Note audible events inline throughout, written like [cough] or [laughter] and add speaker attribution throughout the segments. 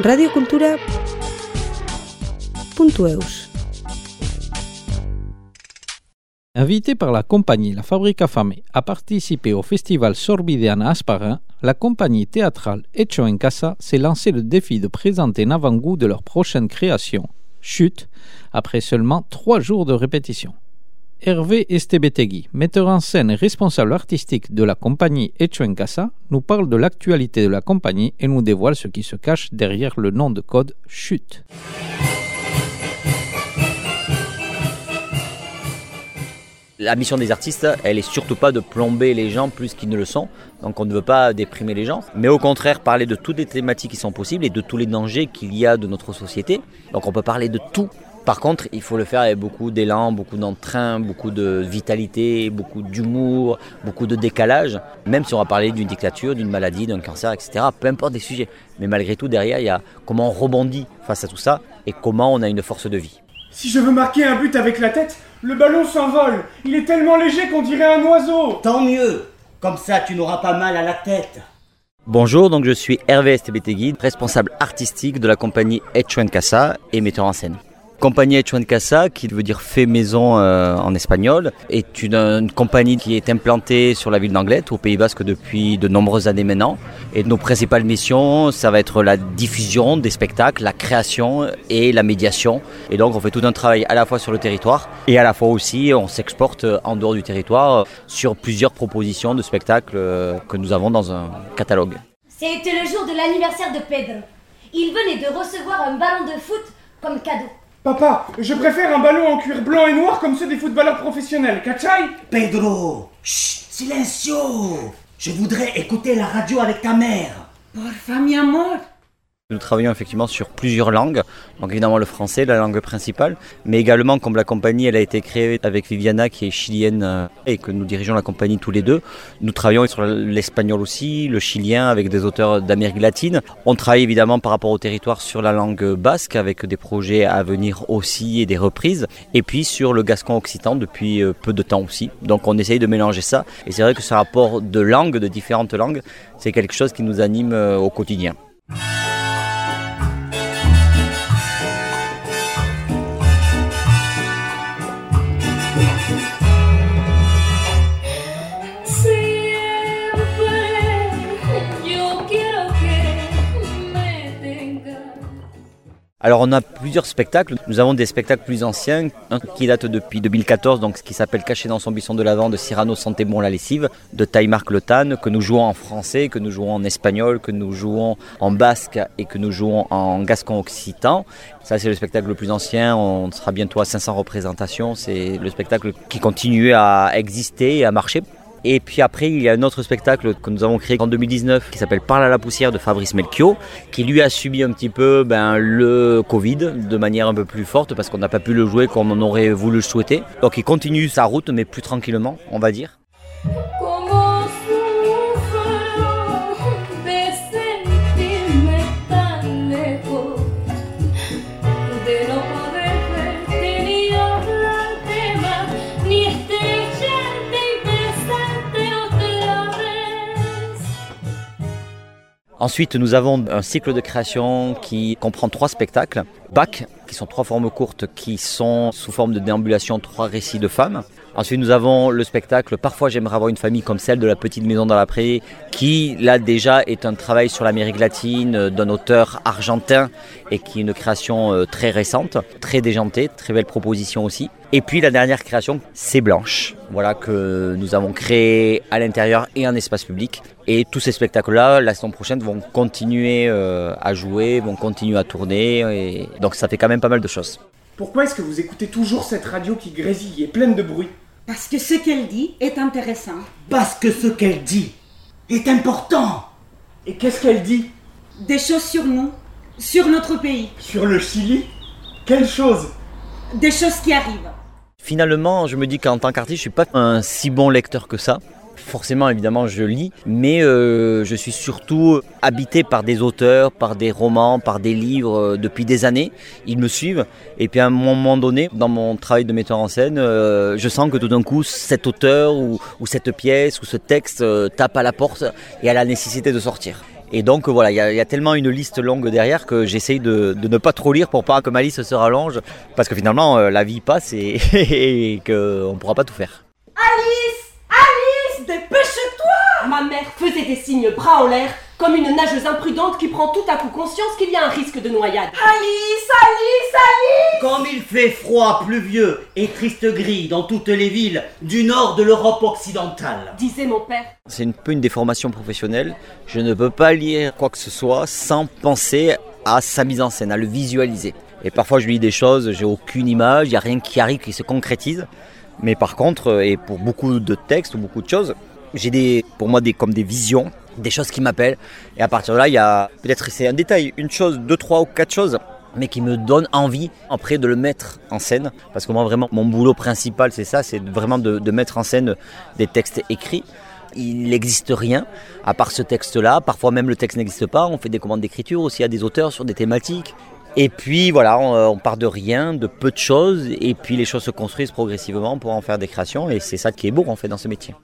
Speaker 1: radiocultura.eus
Speaker 2: Invitée par la compagnie La Fabrica Fame à participer au festival Sorbideana Asparin, la compagnie théâtrale Echo en Casa s'est lancé le défi de présenter un avant-goût de leur prochaine création, Chute, après seulement trois jours de répétition. Hervé Estebetegui, metteur en scène et responsable artistique de la compagnie Echo en Casa, nous parle de l'actualité de la compagnie et nous dévoile ce qui se cache derrière le nom de code Chute.
Speaker 3: La mission des artistes, elle est surtout pas de plomber les gens plus qu'ils ne le sont. Donc on ne veut pas déprimer les gens, mais au contraire parler de toutes les thématiques qui sont possibles et de tous les dangers qu'il y a de notre société. Donc on peut parler de tout. Par contre, il faut le faire avec beaucoup d'élan, beaucoup d'entrain, beaucoup de vitalité, beaucoup d'humour, beaucoup de décalage. Même si on va parler d'une dictature, d'une maladie, d'un cancer, etc. Peu importe des sujets. Mais malgré tout, derrière, il y a comment on rebondit face à tout ça et comment on a une force de vie.
Speaker 4: Si je veux marquer un but avec la tête, le ballon s'envole. Il est tellement léger qu'on dirait un oiseau.
Speaker 5: Tant mieux. Comme ça, tu n'auras pas mal à la tête.
Speaker 3: Bonjour, donc je suis Hervé Estebetegui, responsable artistique de la compagnie Etchuen Casa et metteur en scène. Compagnie Etchuen Casa, qui veut dire fait maison euh, en espagnol, est une, une, compagnie qui est implantée sur la ville d'Anglette, au Pays Basque, depuis de nombreuses années maintenant. Et nos principales missions, ça va être la diffusion des spectacles, la création et la médiation. Et donc on fait tout un travail à la fois sur le territoire et à la fois aussi on s'exporte en dehors du territoire sur plusieurs propositions de spectacles euh, que nous avons dans un catalogue.
Speaker 6: C'était le jour de l'anniversaire de Pedro. Il venait de recevoir un ballon de foot comme cadeau.
Speaker 4: Papa, je préfère un ballon en cuir blanc et noir comme ceux des footballeurs professionnels, ¿cachai
Speaker 5: Pedro, chut, silencio. Je voudrais écouter la radio avec ta mère.
Speaker 7: Porfa, mi amor.
Speaker 3: Nous travaillons effectivement sur plusieurs langues, donc évidemment le français, la langue principale, mais également comme la compagnie elle a été créée avec Viviana qui est chilienne euh, et que nous dirigeons la compagnie tous les deux, nous travaillons sur l'espagnol aussi, le chilien avec des auteurs d'Amérique latine. On travaille évidemment par rapport au territoire sur la langue basque avec des projets à venir aussi et des reprises, et puis sur le gascon occitan depuis euh, peu de temps aussi. Donc on essaye de mélanger ça, et c'est vrai que ce rapport de langues, de différentes langues, c'est quelque chose qui nous anime euh, au quotidien. Alors on a plusieurs spectacles. Nous avons des spectacles plus anciens, un qui date depuis 2014, donc ce qui s'appelle Caché dans son buisson de l'avant de Cyrano Santé Bon la lessive, de Taïmarc Le que nous jouons en français, que nous jouons en espagnol, que nous jouons en basque et que nous jouons en gascon occitan. Ça c'est le spectacle le plus ancien, on sera bientôt à 500 représentations. C'est le spectacle qui continue à exister et à marcher. Et puis après, il y a un autre spectacle que nous avons créé en 2019 qui s'appelle Parle à la poussière de Fabrice Melchior, qui lui a subi un petit peu ben, le Covid de manière un peu plus forte parce qu'on n'a pas pu le jouer comme on aurait voulu le souhaiter. Donc il continue sa route, mais plus tranquillement, on va dire. Ensuite, nous avons un cycle de création qui comprend trois spectacles. Bac, qui sont trois formes courtes qui sont sous forme de déambulation, trois récits de femmes. Ensuite, nous avons le spectacle Parfois j'aimerais avoir une famille comme celle de la petite maison dans la prairie, qui là déjà est un travail sur l'Amérique latine d'un auteur argentin et qui est une création très récente, très déjantée, très belle proposition aussi. Et puis la dernière création, c'est Blanche, voilà que nous avons créé à l'intérieur et en espace public. Et tous ces spectacles-là, la saison prochaine, vont continuer euh, à jouer, vont continuer à tourner. Donc ça fait quand même pas mal de choses.
Speaker 4: Pourquoi est-ce que vous écoutez toujours cette radio qui grésille et pleine de bruit?
Speaker 7: Parce que ce qu'elle dit est intéressant.
Speaker 5: Parce que ce qu'elle dit est important.
Speaker 4: Et qu'est-ce qu'elle dit?
Speaker 7: Des choses sur nous, sur notre pays.
Speaker 4: Sur le Chili? Quelles choses
Speaker 7: Des choses qui arrivent.
Speaker 3: Finalement, je me dis qu'en tant qu'artiste, je suis pas un si bon lecteur que ça. Forcément, évidemment, je lis, mais euh, je suis surtout habité par des auteurs, par des romans, par des livres euh, depuis des années. Ils me suivent. Et puis à un moment donné, dans mon travail de metteur en scène, euh, je sens que tout d'un coup, cet auteur ou, cette pièce ou ce texte tape à la porte et a la nécessité de sortir. Et donc voilà, il y, a- tellement une liste longue derrière que j'essaye de, ne pas trop lire pour pas que ma liste se rallonge, parce que finalement la vie passe et, [laughs] et qu'on ne pourra pas tout faire.
Speaker 1: Alice Ma mère faisait des signes bras en l'air, comme une nageuse imprudente qui prend tout à coup conscience qu'il y a un risque de noyade. Alice Alice Alice
Speaker 5: Comme il fait froid, pluvieux et triste gris dans toutes les villes du nord de l'Europe occidentale.
Speaker 1: disait mon père.
Speaker 3: C'est un peu une déformation professionnelle. Je ne peux pas lire quoi que ce soit sans penser à sa mise en scène, à le visualiser. Et parfois je lis des choses, j'ai aucune image, il n'y a rien qui arrive, qui se concrétise. Mais par contre, euh, et pour beaucoup de textes ou beaucoup de choses, j'ai des, pour moi des, comme des visions, des choses qui m'appellent. Et à partir de là, il y a peut-être c'est un détail, une chose, deux, trois ou quatre choses, mais qui me donnent envie après de le mettre en scène. Parce que moi vraiment, mon boulot principal, c'est ça, c'est vraiment de, mettre en scène des textes écrits. Il n'existe rien à part ce texte-là. Parfois même le texte n'existe pas. On fait des commandes d'écriture aussi à des auteurs sur des thématiques. Et puis voilà, on, on part de rien, de peu de choses, et puis les choses se construisent progressivement pour en faire des créations, et c'est ça qui est beau en fait dans ce métier.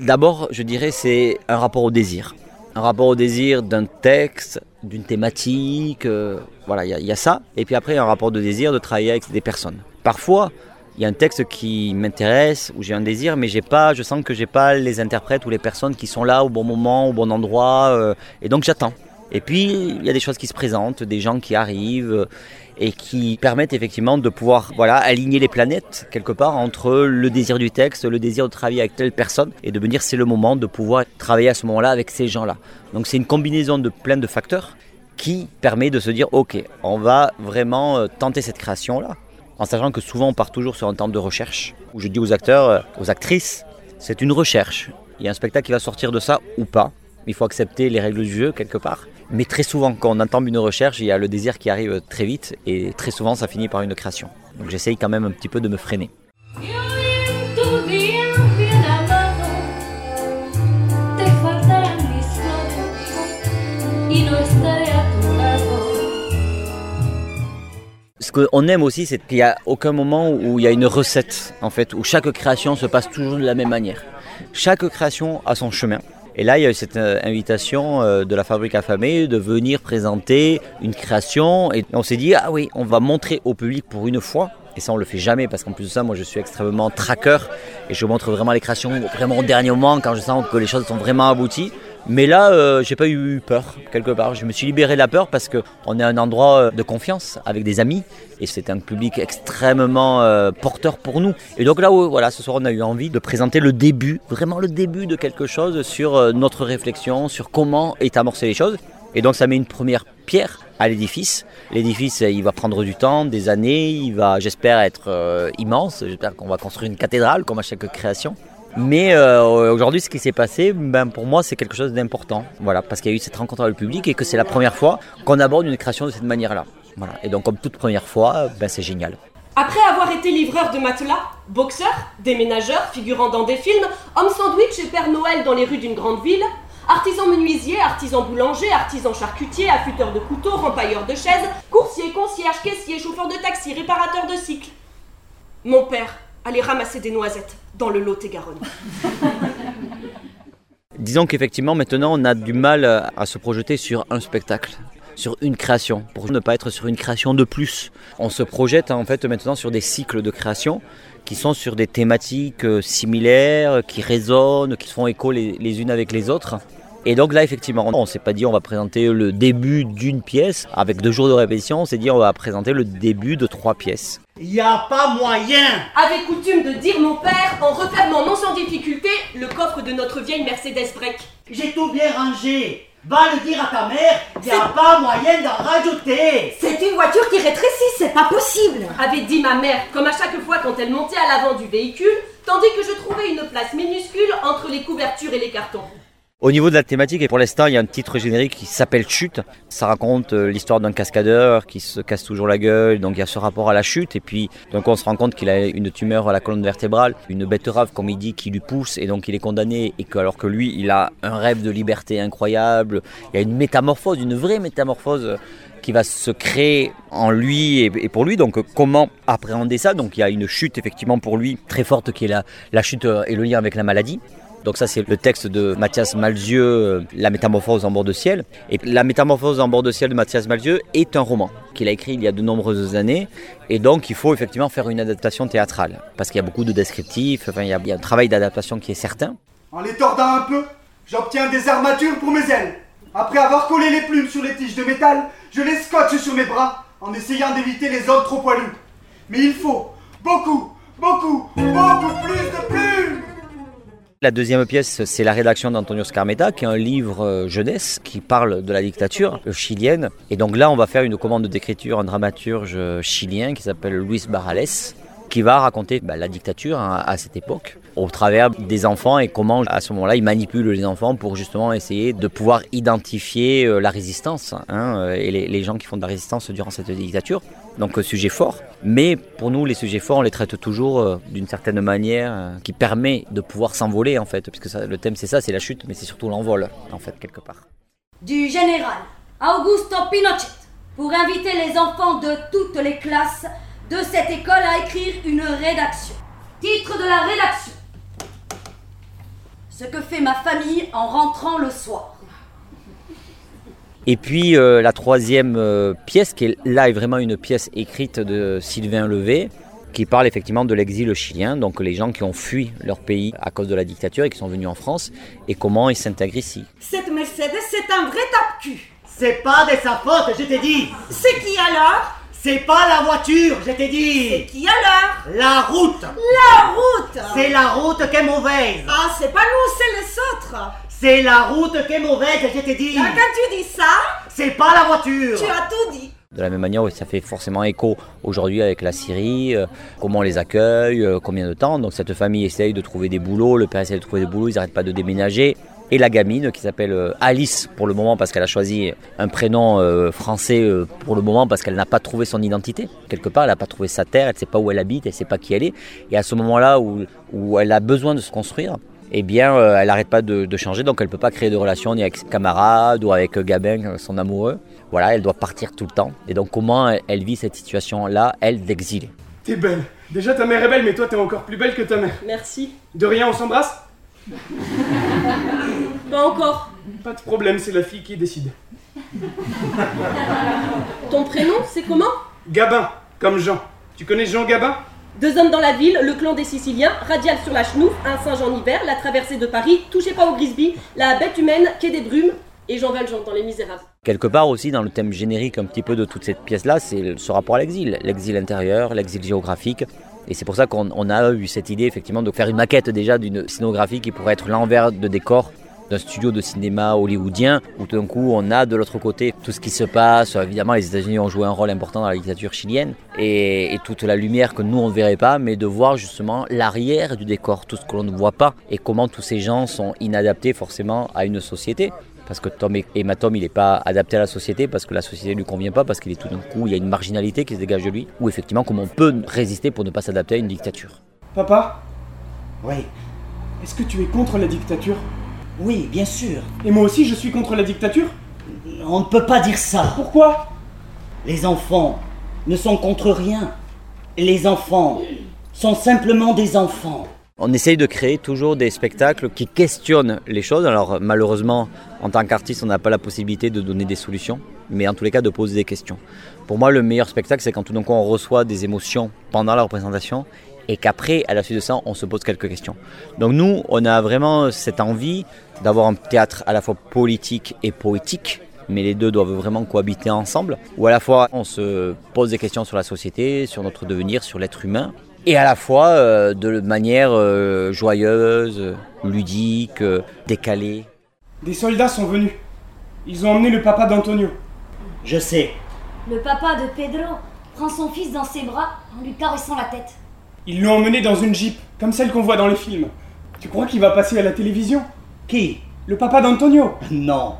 Speaker 3: D'abord, je dirais, c'est un rapport au désir. Un rapport au désir d'un texte, d'une thématique, euh, voilà, il y a ça. Et puis après, un rapport de désir de travailler avec des personnes. Parfois, il y a un texte qui m'intéresse, où j'ai un désir, mais j'ai pas, je sens que j'ai pas les interprètes ou les personnes qui sont là au bon moment, au bon endroit, euh, et donc j'attends. Et puis, il y a des choses qui se présentent, des gens qui arrivent euh, et qui permettent effectivement de pouvoir voilà, aligner les planètes quelque part entre le désir du texte, le désir de travailler avec telle personne et de me dire c'est le moment de pouvoir travailler à ce moment-là avec ces gens-là. Donc c'est une combinaison de plein de facteurs qui permet de se dire ok, on va vraiment euh, tenter cette création-là. En sachant que souvent on part toujours sur un temps de recherche où je dis aux acteurs, euh, aux actrices, c'est une recherche. Il y a un spectacle qui va sortir de ça ou pas. Il faut accepter les règles du jeu quelque part. Mais très souvent, quand on entame une recherche, il y a le désir qui arrive très vite et très souvent, ça finit par une création. Donc j'essaye quand même un petit peu de me freiner. Qu'on aime aussi, c'est qu'il n'y a aucun moment où il y a une recette, en fait, où chaque création se passe toujours de la même manière. Chaque création a son chemin. Et là, il y a eu cette euh, invitation euh, de la Fabrique affamée de venir présenter une création. Et on s'est dit, ah oui, on va montrer au public pour une fois. Et ça, on le fait jamais parce qu'en plus de ça, moi, je suis extrêmement tracker et je montre vraiment les créations vraiment au dernier moment quand je sens que les choses sont vraiment abouties. Mais là, euh, j'ai pas eu peur quelque part. Je me suis libéré de la peur parce que on est un endroit euh, de confiance avec des amis et c'est un public extrêmement euh, porteur pour nous. Et donc là, voilà, ce soir, on a eu envie de présenter le début, vraiment le début de quelque chose sur euh, notre réflexion, sur comment est amorcé les choses. Et donc ça met une première pierre à l'édifice. L'édifice, il va prendre du temps, des années, il va, j'espère, être immense. J'espère qu'on va construire une cathédrale comme à chaque création. Mais euh, aujourd'hui, ce qui s'est passé, ben, pour moi, c'est quelque chose d'important. Voilà, parce qu'il y a eu cette rencontre avec le public et que c'est la première fois qu'on aborde une création de cette manière-là. Et donc, comme toute première fois, ben, c'est génial.
Speaker 1: Après avoir été livreur de matelas, boxeur, déménageur, figurant dans des films, homme sandwich et Père Noël dans les rues d'une grande ville, artisan menuisier, artisan boulanger, artisan charcutier, affûteur de couteaux, rempailleur de chaises, coursier, concierge, caissier, chauffeur de taxi, réparateur de cycle. Mon père allait ramasser des noisettes dans le Lot-et-Garonne. [laughs]
Speaker 3: Disons qu'effectivement, maintenant, on a du mal euh, à se projeter sur un spectacle, sur une création, pour ne pas être sur une création de plus. On se projette en fait maintenant sur des cycles de création qui sont sur des thématiques euh, similaires, qui résonnent, qui font écho les, les unes avec les autres. Et donc là, effectivement, on s'est pas dit on va présenter le début d'une pièce avec deux jours de répétition, on s'est dit on va présenter le début de trois pièces.
Speaker 5: Y a pas moyen
Speaker 1: Avait coutume de dire mon père en refermant non sans difficulté le coffre de notre vieille Mercedes Break.
Speaker 5: J'ai tout bien rangé. Va le dire à ta mère, y a pas moyen d'en rajouter.
Speaker 7: C'est une voiture qui rétrécit, c'est pas possible.
Speaker 1: avait dit ma mère, comme à chaque fois quand elle montait à l'avant du véhicule, tandis que je trouvais une place minuscule entre les couvertures et les cartons.
Speaker 3: Au niveau de la thématique, et pour l'instant, il y a un titre générique qui s'appelle Chute. Ça raconte euh, l'histoire d'un cascadeur qui se casse toujours la gueule, donc il y a ce rapport à la chute. Et puis, donc on se rend compte qu'il a une tumeur à la colonne vertébrale, une bête rave, comme il dit, qui lui pousse, et donc il est condamné. Et que, alors que lui, il a un rêve de liberté incroyable. Il y a une métamorphose, une vraie métamorphose euh, qui va se créer en lui et, pour lui. Donc euh, comment appréhender ça? Donc il y a une chute effectivement pour lui très forte qui est la, chute et le lien avec la maladie. Donc ça c'est le texte de Mathias Malzieu, euh, La métamorphose en bord de ciel. Et La métamorphose en bord de ciel de Mathias Malzieu est un roman qu'il a écrit il y a de nombreuses années. Et donc il faut effectivement faire une adaptation théâtrale. Parce qu'il y a beaucoup de descriptifs, enfin, il, y a, un travail d'adaptation qui est certain.
Speaker 8: En les tordant un peu, j'obtiens des armatures pour mes ailes. Après avoir collé les plumes sur les tiges de métal, je les scotche sur mes bras en essayant d'éviter les hommes trop poilus. Mais il faut beaucoup, beaucoup, beaucoup plus de plumes
Speaker 3: La deuxième pièce, c'est la rédaction d'Antonio Scarmeta, qui est un livre euh, jeunesse qui parle de la dictature chilienne. Et donc là, on va faire une commande d'écriture, un dramaturge euh, chilien qui s'appelle Luis Barrales, qui va raconter bah, la dictature hein, à cette époque au travers des enfants et comment à ce moment-là il manipule les enfants pour justement essayer de pouvoir identifier euh, la résistance hein, euh, et les, gens qui font de la résistance durant cette dictature. Donc euh, sujet fort, mais pour nous les sujets forts on les traite toujours d'une certaine manière qui permet de pouvoir s'envoler en fait, puisque le thème c'est ça, c'est la chute, mais c'est surtout l'envol en fait quelque part.
Speaker 6: Du général Augusto Pinochet pour inviter les enfants de toutes les classes de cette école à écrire une rédaction. Titre de la rédaction. Ce que fait ma famille en rentrant le soir.
Speaker 3: Et puis euh, la troisième euh, pièce, qui est, là est vraiment une pièce écrite de Sylvain Levé, qui parle effectivement de l'exil chilien, donc les gens qui ont fui leur pays à cause de la dictature et qui sont venus en France, et comment ils s'intègrent ici.
Speaker 7: Cette Mercedes, c'est un vrai tape-cul.
Speaker 5: C'est pas de sa faute, je t'ai dit
Speaker 7: C'est qui alors
Speaker 5: C'est pas la voiture, je t'ai
Speaker 7: C'est
Speaker 5: dit
Speaker 7: qui alors
Speaker 5: La route
Speaker 7: La route
Speaker 5: C'est la route qui est mauvaise
Speaker 7: Ah, c'est pas nous, c'est les autres.
Speaker 5: C'est la route qui est mauvaise, je t'ai dit
Speaker 7: Là, quand tu dis ça,
Speaker 5: C'est pas la voiture
Speaker 7: tu as tout dit.
Speaker 3: De la même manière, ça fait forcément écho aujourd'hui avec la Syrie, euh, comment on les accueille, euh, combien de temps. Donc cette famille essaye de trouver des boulots, le père essaye de trouver des boulots, ils n'arrêtent pas de déménager. Et la gamine qui s'appelle euh, Alice pour le moment parce qu'elle a choisi un prénom euh, français euh, pour le moment parce qu'elle n'a pas trouvé son identité. Quelque part, elle n'a pas trouvé sa terre, elle ne sait pas où elle habite, elle ne sait pas qui elle est. Et à ce moment-là où, où elle a besoin de se construire, eh bien, elle n'arrête pas de, de changer, donc elle ne peut pas créer de relation ni avec ses camarades ou avec Gabin, son amoureux. Voilà, elle doit partir tout le temps. Et donc, comment elle, elle vit cette situation-là, elle, d'exil?
Speaker 4: T'es belle. Déjà ta mère est belle, mais toi t'es encore plus belle que ta mère.
Speaker 1: Merci.
Speaker 4: De rien, on s'embrasse?
Speaker 1: Pas encore.
Speaker 4: Pas de problème, c'est la fille qui décide.
Speaker 1: Ton prénom, c'est comment?
Speaker 4: Gabin, comme Jean. Tu connais Jean Gabin?
Speaker 1: Deux hommes dans la ville, le clan des Siciliens, radial sur la chenouf, un singe en hiver, la traversée de Paris, touchez pas au Grisby, la bête humaine, quai des brumes, et Jean Valjean dans Les Misérables.
Speaker 3: Quelque part aussi, dans le thème générique un petit peu de toute cette pièce-là, c'est ce rapport à l'exil. L'exil intérieur, l'exil géographique. Et c'est pour ça qu'on on a eu cette idée, effectivement, de faire une maquette déjà d'une scénographie qui pourrait être l'envers de décor d'un studio de cinéma hollywoodien, où tout d'un coup on a de l'autre côté tout ce qui se passe. Évidemment, les États-Unis ont joué un rôle important dans la dictature chilienne, et, et toute la lumière que nous on ne verrait pas, mais de voir justement l'arrière du décor, tout ce que l'on ne voit pas, et comment tous ces gens sont inadaptés forcément à une société. Parce que Tom et Emma Tom, il n'est pas adapté à la société, parce que la société ne lui convient pas, parce qu'il est tout d'un coup, il y a une marginalité qui se dégage de lui, ou effectivement comment on peut résister pour ne pas s'adapter à une dictature.
Speaker 4: Papa,
Speaker 5: Oui,
Speaker 4: est-ce que tu es contre la dictature?
Speaker 5: Oui, bien sûr.
Speaker 4: Et moi aussi je suis contre la dictature?
Speaker 5: On ne peut pas dire ça.
Speaker 4: Pourquoi?
Speaker 5: Les enfants ne sont contre rien. Les enfants sont simplement des enfants.
Speaker 3: On essaye de créer toujours des spectacles qui questionnent les choses. Alors malheureusement, en tant qu'artiste, on n'a pas la possibilité de donner des solutions, mais en tous les cas de poser des questions. Pour moi, le meilleur spectacle, c'est quand tout d'un coup on reçoit des émotions pendant la représentation et qu'après, à la suite de ça, on se pose quelques questions. Donc nous, on a vraiment cette envie d'avoir un théâtre à la fois politique et poétique, mais les deux doivent vraiment cohabiter ensemble, où à la fois on se pose des questions sur la société, sur notre devenir, sur l'être humain, et à la fois euh, de manière euh, joyeuse, ludique, euh, décalée.
Speaker 4: Des soldats sont venus. Ils ont emmené le papa d'Antonio.
Speaker 5: Je sais.
Speaker 6: Le papa de Pedro prend son fils dans ses bras en lui caressant la tête.
Speaker 4: Ils l'ont emmené dans une jeep, comme celle qu'on voit dans les films. Tu crois qu'il va passer à la télévision?
Speaker 5: Qui?
Speaker 4: Le papa d'Antonio
Speaker 5: Non.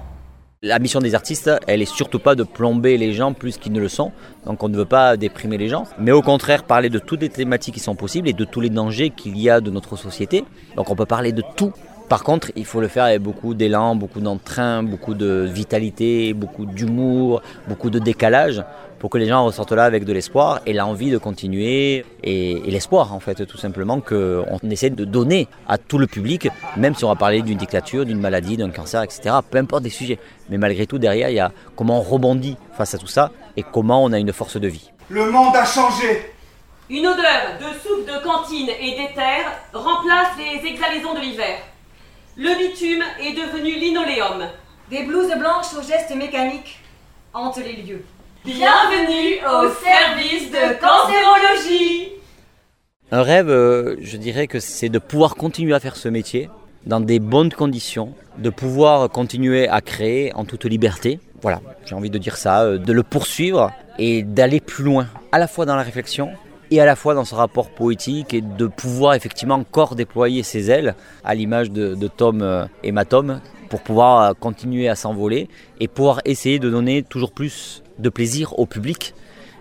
Speaker 3: La mission des artistes, elle est surtout pas de plomber les gens plus qu'ils ne le sont. Donc on ne veut pas déprimer les gens, mais au contraire parler de toutes les thématiques qui sont possibles et de tous les dangers qu'il y a de notre société. Donc on peut parler de tout Par contre, il faut le faire avec beaucoup d'élan, beaucoup d'entrain, beaucoup de vitalité, beaucoup d'humour, beaucoup de décalage pour que les gens ressortent là avec de l'espoir et l'envie de continuer et, et l'espoir en fait tout simplement qu'on essaie de donner à tout le public, même si on va parler d'une dictature, d'une maladie, d'un cancer, etc. Peu importe des sujets. Mais malgré tout derrière, il y a comment on rebondit face à tout ça et comment on a une force de vie.
Speaker 8: Le monde a changé.
Speaker 1: Une odeur de soupe de cantine et d'éther remplace les exhalaisons de l'hiver. Le bitume est devenu linoléum.
Speaker 9: Des blouses blanches aux gestes mécaniques hantent les lieux.
Speaker 1: Bienvenue au service de cancérologie
Speaker 3: Un rêve, euh, je dirais que c'est de pouvoir continuer à faire ce métier dans des bonnes conditions, de pouvoir continuer à créer en toute liberté. Voilà, j'ai envie de dire ça, euh, de le poursuivre et d'aller plus loin, à la fois dans la réflexion et à la fois dans ce rapport poétique et de pouvoir effectivement encore déployer ses ailes à l'image de, Tom euh, et ma Tom pour pouvoir euh, continuer à s'envoler et pouvoir essayer de donner toujours plus de plaisir au public.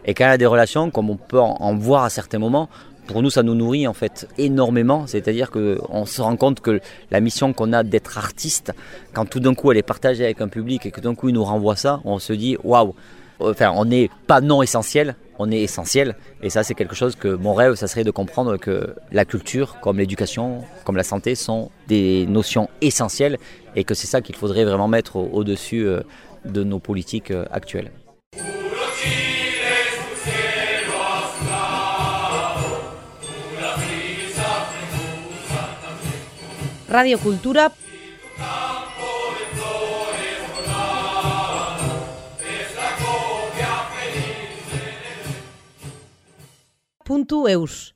Speaker 3: Et quand il y a des relations, comme on peut en, en voir à certains moments, pour nous, ça nous nourrit en fait énormément. C'est-à-dire qu'on se rend compte que la mission qu'on a d'être artiste, quand tout d'un coup elle est partagée avec un public et que tout d'un coup il nous renvoie ça, on se dit waouh. Enfin, on n'est pas non essentiel, on est essentiel. Et ça, c'est quelque chose que mon rêve, ça serait de comprendre que la culture, comme l'éducation, comme la santé, sont des notions essentielles et que c'est ça qu'il faudrait vraiment mettre au- au-dessus euh, de nos politiques euh, actuelles.
Speaker 10: Radiokultura puntu www.eus